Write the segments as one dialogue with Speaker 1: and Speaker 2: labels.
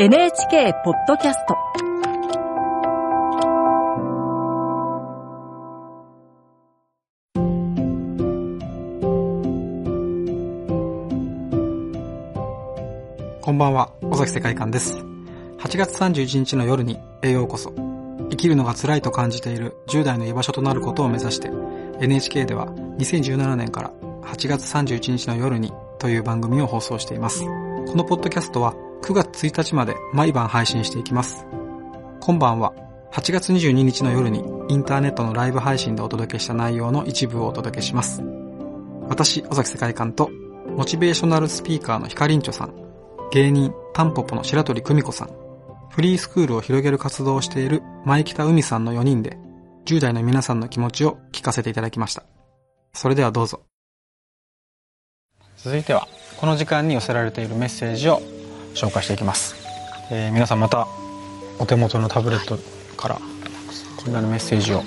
Speaker 1: NHK ポッドキャスト
Speaker 2: こんばんは、尾崎世界観です。8月31日の夜に栄養こそ。生きるのが辛いと感じている10代の居場所となることを目指して、NHK では2017年から8月31日の夜にという番組を放送しています。このポッドキャストは9月1日まで毎晩配信していきます。今晩は8月22日の夜にインターネットのライブ配信でお届けした内容の一部をお届けします。私、尾崎世界観とモチベーショナルスピーカーのヒカリンチョさん、芸人タンポポの白鳥久美子さん、フリースクールを広げる活動をしている前北海さんの4人で10代の皆さんの気持ちを聞かせていただきました。それではどうぞ。続いてはこの時間に寄せられているメッセージを紹介していきます、えー、皆さんまたお手元のタブレットからこんなのメッセージを。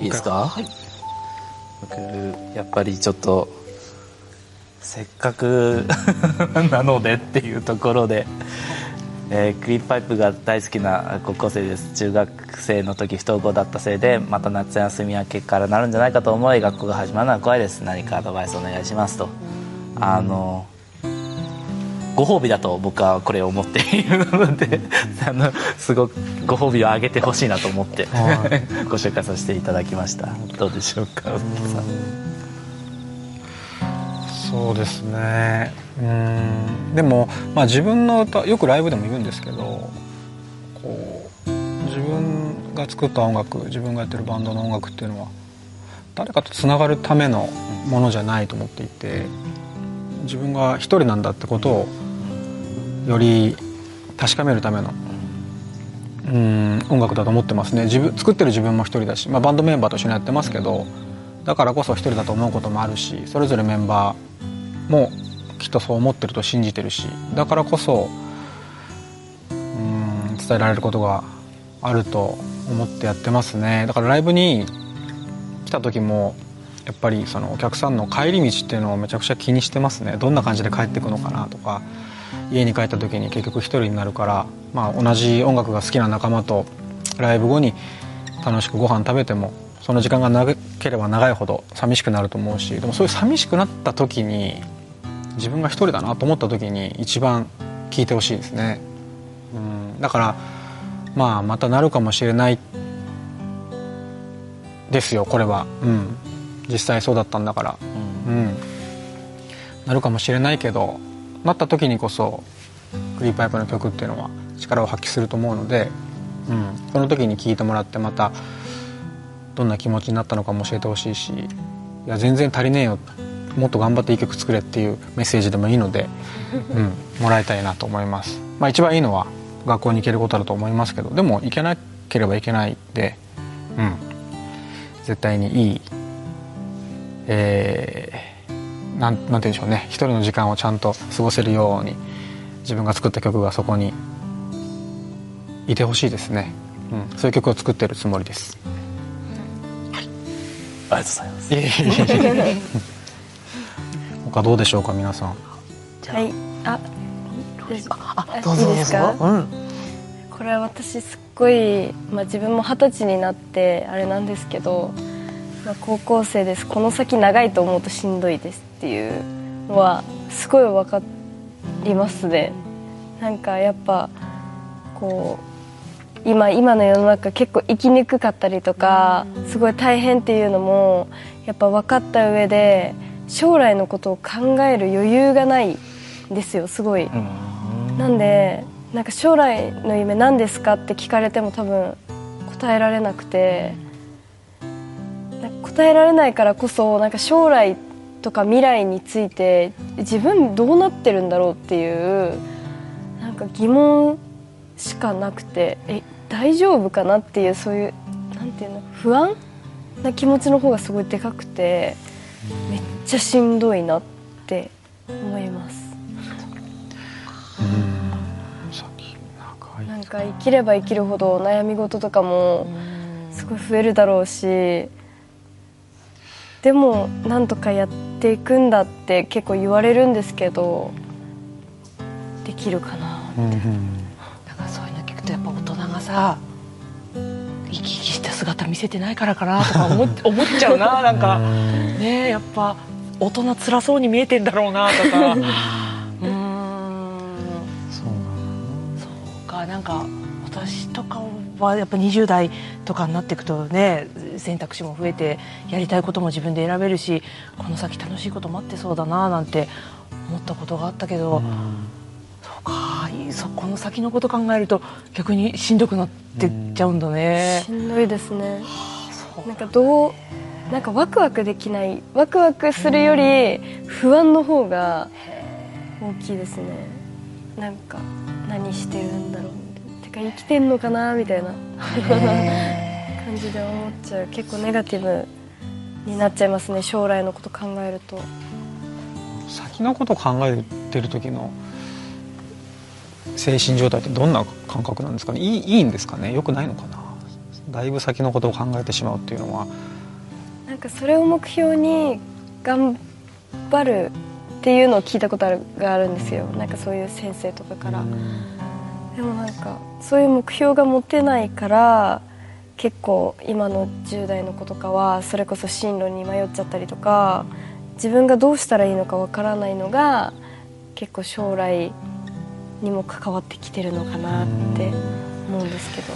Speaker 3: いいですか、はい、僕やっぱりちょっとせっかく なのでっていうところでえー、クリープパイプが大好きな高校生です。中学生の時不登校だったせいでまた夏休み明けからなるんじゃないかと思い学校が始まるのは怖いです。何かアドバイスお願いしますと。あのご褒美だと僕はこれを思っているのであのすごくご褒美をあげてほしいなと思ってご紹介させていただきました。どうでしょうか
Speaker 2: そうですね。うん。でも、まあ、自分の歌よくライブでも言うんですけどこう自分が作った音楽自分がやってるバンドの音楽っていうのは誰かとつながるためのものじゃないと思っていて自分が一人なんだってことをより確かめるためのうん音楽だと思ってますね。自分作ってる自分も一人だし、まあ、バンドメンバーと一緒にやってますけどだからこそ一人だと思うこともあるしそれぞれメンバーもきっとそう思ってると信じてるしだからこそうん伝えられることがあると思ってやってますね。だからライブに来た時もやっぱりそのお客さんの帰り道っていうのをめちゃくちゃ気にしてますね。どんな感じで帰ってくのかなとか家に帰った時に結局一人になるから、まあ、同じ音楽が好きな仲間とライブ後に楽しくご飯食べてもその時間が長ければ長いほど寂しくなると思うしでもそういう寂しくなった時に自分が一人だなと思った時に一番聞いてほしいですね、うん、だからまあまたなるかもしれないですよこれは、うん、実際そうだったんだから、うん、うん、なるかもしれないけどなった時にこそクリーパイプの曲っていうのは力を発揮すると思うので、うん、その時に聴いてもらってまたどんな気持ちになったのかも教えてほしいしいや全然足りねえよ。もっと頑張っていい曲作れっていうメッセージでもいいので、うん、もらいたいなと思います。まあ、一番いいのは学校に行けることだと思いますけどでも行けなければいけないで、うん、絶対にいい、えー、なんなんて言うんでしょうね。一人の時間をちゃんと過ごせるように自分が作った曲がそこにいてほしいですね、うん、そういう曲を作ってるつもりです。
Speaker 3: はい、ありがとうございます。
Speaker 2: 他どうでしょうか皆さん。
Speaker 4: はい。あ
Speaker 3: あどうぞ
Speaker 4: いいですか、うん、これは私すっごい、まあ、自分も二十歳になってあれなんですけど、まあ、高校生です。この先長いと思うとしんどいですっていうのはすごい分かりますね。なんかやっぱこう今今の世の中結構生きにくかったりとかすごい大変っていうのもやっぱ分かった上で将来のことを考える余裕がないんですよすごい。なんでなんか将来の夢何ですかって聞かれても多分答えられなくて答えられないからこそなんか将来とか未来について自分どうなってるんだろうっていうなんか疑問しかなくてえ大丈夫かなっていうそういうなんていうの不安な気持ちの方がすごいでかくてめっちゃしんどいなって思います。なんか生きれば生きるほど悩み事とかもすごい増えるだろうしでもなんとかやっていくんだって結構言われるんですけどできるかな。
Speaker 2: うんうん。
Speaker 5: だからそういうの聞くとやっぱ大人がさ生き生きした姿見せてないからかなとか思っ 思っちゃうななんか。ねえやっぱ大人辛そうに見えてんだろうなとか。うーん。
Speaker 3: そう
Speaker 5: そうかなんか私とかはやっぱ20代とかになっていくとね選択肢も増えてやりたいことも自分で選べるしこの先楽しいこと待ってそうだななんて思ったことがあったけど、そうかいいそこの先のこと考えると逆にしんどくなってっちゃうんだね。
Speaker 4: し。んどいですね。
Speaker 5: そう
Speaker 4: なんかどうなんかワクワクできないワクワクするより不安の方が大きいですね。なんか何してるんだろう。みたいなてか生きてんのかなみたいな。感じで思っちゃう。結構ネガティブになっちゃいますね将来のこと考えると。
Speaker 2: 先のことを考えてる時の精神状態ってどんな感覚なんですかね？いいいいんですかね？よくないのかな？だいぶ先のことを考えてしまうっていうのは。
Speaker 4: なんかそれを目標に頑張るっていうのを聞いたことあるがあるんですよ。なんかそういう先生とかから。でもなんかそういう目標が持てないから結構今の10代の子とかはそれこそ進路に迷っちゃったりとか自分がどうしたらいいのかわからないのが結構将来にも関わってきてるのかなって思うんですけど。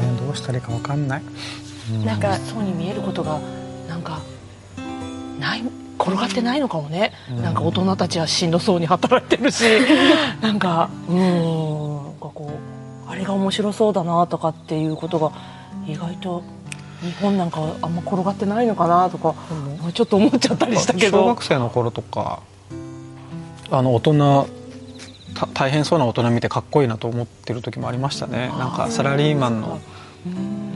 Speaker 2: ね。どうしたらいいか分かんない、うん。
Speaker 4: なんか
Speaker 5: そうに見えることがなんかない転がってないのかもね、なんか大人たちはしんどそうに働いてるし。なんかうーんなんかこうあれが面白そうだなとかっていうことが意外と日本なんかはあんま転がってないのかなとか、ちょっと思っちゃったりしたけ
Speaker 2: 小
Speaker 5: ど
Speaker 2: 学生の頃とかあの大人た大変そうな大人見てかっこいいなと思ってる時もありましたね。なんかサラリーマンの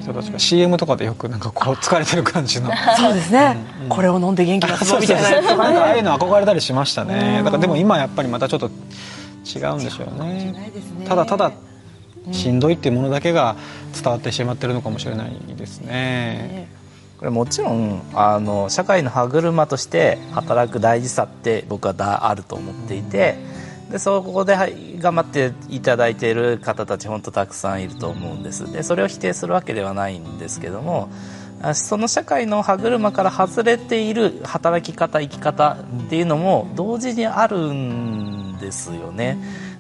Speaker 2: 人たちが CM とかでよくなんかこう疲れてる感じの。
Speaker 5: そうですね、
Speaker 2: うん。うん
Speaker 5: これを飲んで元気出
Speaker 2: そう
Speaker 5: みたいな。
Speaker 2: なんかああいう
Speaker 5: ね
Speaker 2: の憧れたりしましたね。
Speaker 5: うん。
Speaker 2: だからでも今やっぱりまたちょっと違うんでしょう
Speaker 5: ない
Speaker 2: ね
Speaker 5: ですね。
Speaker 2: ただただしんどいっていうものだけが伝わってしまってるのかもしれないですね。
Speaker 5: ね。
Speaker 3: これもちろんあの社会の歯車として働く大事さって僕はだあると思っていてでそこで頑張っていただいている方たち本当たくさんいると思うんですでそれを否定するわけではないんですけどもその社会の歯車から外れている働き方生き方っていうのも同時にあるんですよね。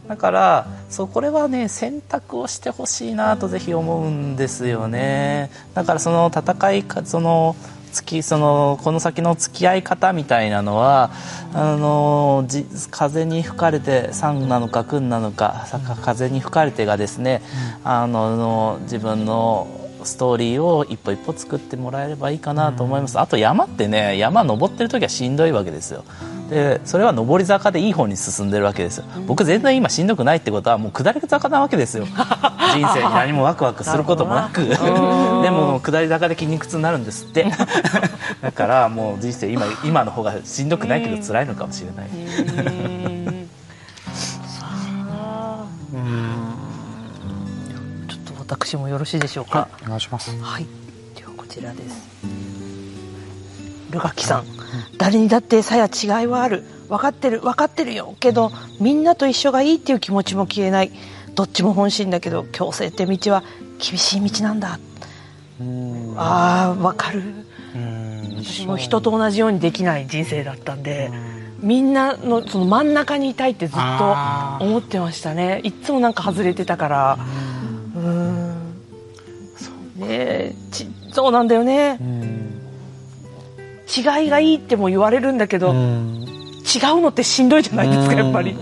Speaker 3: だからそうこれはね選択をしてほしいなとぜひ思うんですよねだからその戦いかその付きそのこの先の付き合い方みたいなのはあのじ風に吹かれて山なのか君なのか風に吹かれてがですね、あのの自分のストーリーを一歩一歩作ってもらえればいいかなと思います、あと山ってね山登ってる時はしんどいわけですよでそれは上り坂でいい方に進んでるわけですよ。僕全然今しんどくないってことはもう下り坂なわけですよ。人生に何もワクワクすることもなく。でも下り坂で筋肉痛になるんですって。だからもう人生今今の方がしんどくないけど辛いのかもしれない、
Speaker 5: ちょっと私もよろしいでしょうか？
Speaker 2: お願いします。
Speaker 5: はい、ではこちらです。ルガキさん、誰にだってさや違いはある。分かってる、分かってるよ。けど、みんなと一緒がいいっていう気持ちも消えない。どっちも本心だけど、強制って道は厳しい道なんだ。
Speaker 2: うん
Speaker 5: ああ、分かる。
Speaker 2: うん
Speaker 5: 私も人と同じようにできない人生だったんで、みんなのその真ん中にいたいってずっと思ってましたね。いっつもなんか外れてたから。うん。ねえちそうなんだよね
Speaker 2: う。ん
Speaker 5: 違いがいいっても言われるんだけど、
Speaker 2: うん。
Speaker 5: 違うのってしんどいじゃないですか
Speaker 2: うん。
Speaker 5: やっぱり。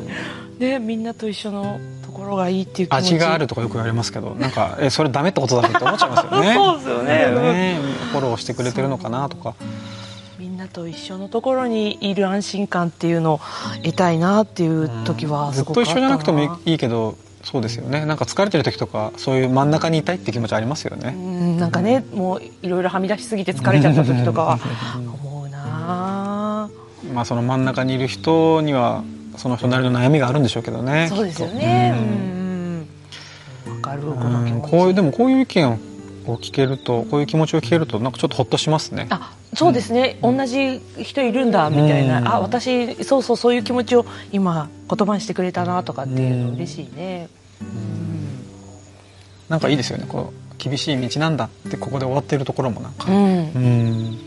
Speaker 5: ねみんなと一緒のところがいいっていう気持ち。
Speaker 2: 味があるとかよく言われますけどなんかえそれダメってことだねって思っちゃいますよね。
Speaker 5: そうですよね。
Speaker 2: ね。フォローしてくれてるのかなとか。
Speaker 5: みんなと一緒のところにいる安心感っていうのを得たいなっていう時は
Speaker 2: ずっ
Speaker 5: すごくあった
Speaker 2: と一緒じゃなくてもいいけどそうですよね。なんか疲れてる時とかそういう真ん中にいたいって気持ちありますよ
Speaker 5: う
Speaker 2: ね
Speaker 5: んなんかねもういろいろはみ出しすぎて疲れちゃった時とかは思うな
Speaker 2: まあその真ん中にいる人にはその人なりの悩みがあるんでしょうけどね
Speaker 5: そうですよね。わかるこ
Speaker 2: うん
Speaker 5: の気持ち。
Speaker 2: こういうでもこういう意見を聞けるとこういう気持ちを聞けるとなんかちょっとほっとしますね。
Speaker 5: あそうですね、同じ人いるんだみたいな、
Speaker 2: うん。
Speaker 5: あ私そうそうそういう気持ちを今言葉にしてくれたなとかっていうの嬉しいね、
Speaker 2: なんかいいですよね。こう厳しい道なんだってここで終わってるところもなんか。
Speaker 5: うん。
Speaker 2: うん。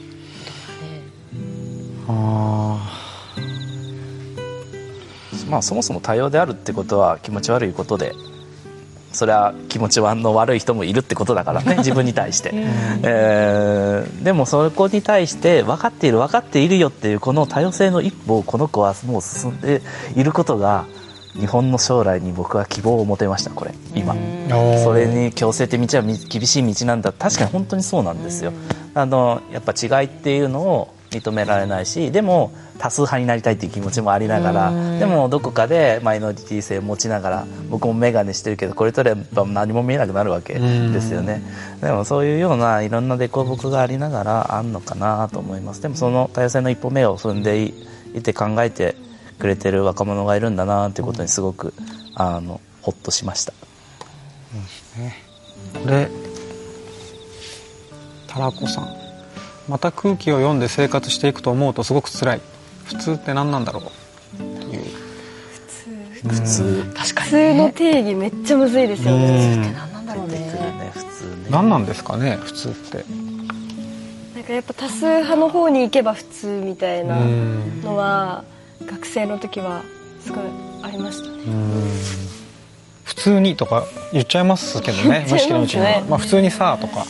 Speaker 2: あ
Speaker 3: まあそもそも多様であるってことは気持ち悪いことでそれは気持ちの悪い人もいるってことだからね 自分に対して、えーでもそこに対して分かっている分かっているよっていうこの多様性の一歩をこの子はもう進んでいることが日本の将来に僕は希望を持てましたこれ。今。
Speaker 2: ー
Speaker 3: それに強制的道はみ厳しい道なんだ。確かに本当にそうなんですよ、あのやっぱ違いっていうのを認められないしでも多数派になりたいっていう気持ちもありながらでもどこかでマイノリティ性を持ちながら僕も眼鏡してるけどこれとれば何も見えなくなるわけですよね。でもそういうようないろんな凸凹がありながらあんのかなと思います。でもその多様性の一歩目を踏んでいいて考えてくれてる若者がいるんだなっていうことにすごくあのほっとしました。
Speaker 2: これたらこさんまた空気を読んで生活していくと思うとすごく辛い。普通って何なんだろう？っていう
Speaker 3: 普通
Speaker 5: 確かに
Speaker 4: 普通の定義めっちゃむずいですよね。
Speaker 2: うん。
Speaker 5: 何なんだろうね。
Speaker 3: ね普通ね。
Speaker 2: 何なんですかね？普通って。
Speaker 4: なんかやっぱ多数派の方に行けば普通みたいな
Speaker 2: うん。
Speaker 4: のは学生の時はすごいありましたね。
Speaker 2: 普通にとか言っちゃいますけどね 無意識のうちに
Speaker 4: ますね
Speaker 2: まあ普通にさとか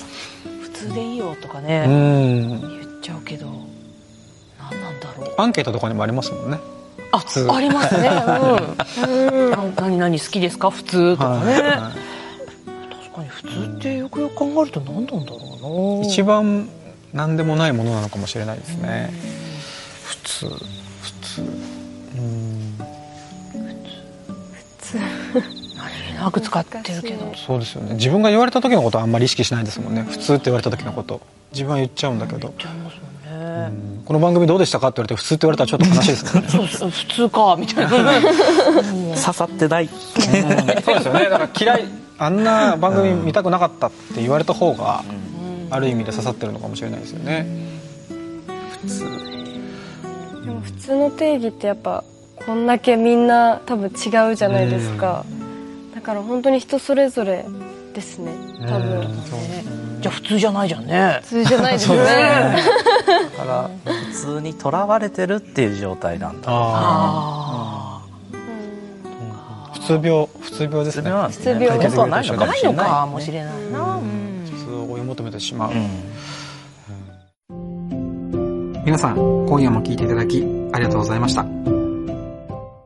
Speaker 5: よとか
Speaker 2: う
Speaker 5: ね、
Speaker 2: ん。
Speaker 5: 言っちゃうけど何なんだろう。
Speaker 2: アンケートとかにもありますもんね。
Speaker 5: あ
Speaker 2: 通。
Speaker 5: ありますね。うん。な何何好きですか？普通とかね、
Speaker 2: はい
Speaker 5: 確かに普通ってよくよく考えると何なんだろうな。
Speaker 2: 一番何でもないものなのかもしれないですね。普通。普通。うん。
Speaker 5: 何気なく使ってるけど
Speaker 2: そうですよね。自分が言われた時のことはあんまり意識しないですもんね。普通って言われた時のこと。自分は言っちゃうんだけど、
Speaker 5: 言っちゃいますもん
Speaker 2: う
Speaker 5: ね、
Speaker 2: んこの番組どうでしたかって言われて普通って言われたらちょっと悲しいですもんね。
Speaker 5: そうそう普通かみたいな。
Speaker 3: 刺さってない。
Speaker 2: そうですよね。だから嫌いあんな番組見たくなかったって言われた方がある意味で刺さってるのかもしれないですよね。普通。
Speaker 4: でも普通の定義ってやっぱこんだけみんな多分違うじゃないですかだから本当に人それぞれですね。多分。
Speaker 5: じゃあ普通じゃないじゃんね。
Speaker 4: 普通じゃないですね。
Speaker 3: だから普通にとらわれてるっていう状態なんだ。
Speaker 2: あ
Speaker 5: あ
Speaker 2: あ普通病普通病ですね。
Speaker 3: 普通
Speaker 4: 病
Speaker 3: 本当はないの
Speaker 5: あ
Speaker 3: かもしれない。
Speaker 5: もしれないな、うん。
Speaker 2: 普通を追い求めてしまう、
Speaker 3: うん。
Speaker 2: 皆さん今夜も聞いていただきありがとうございました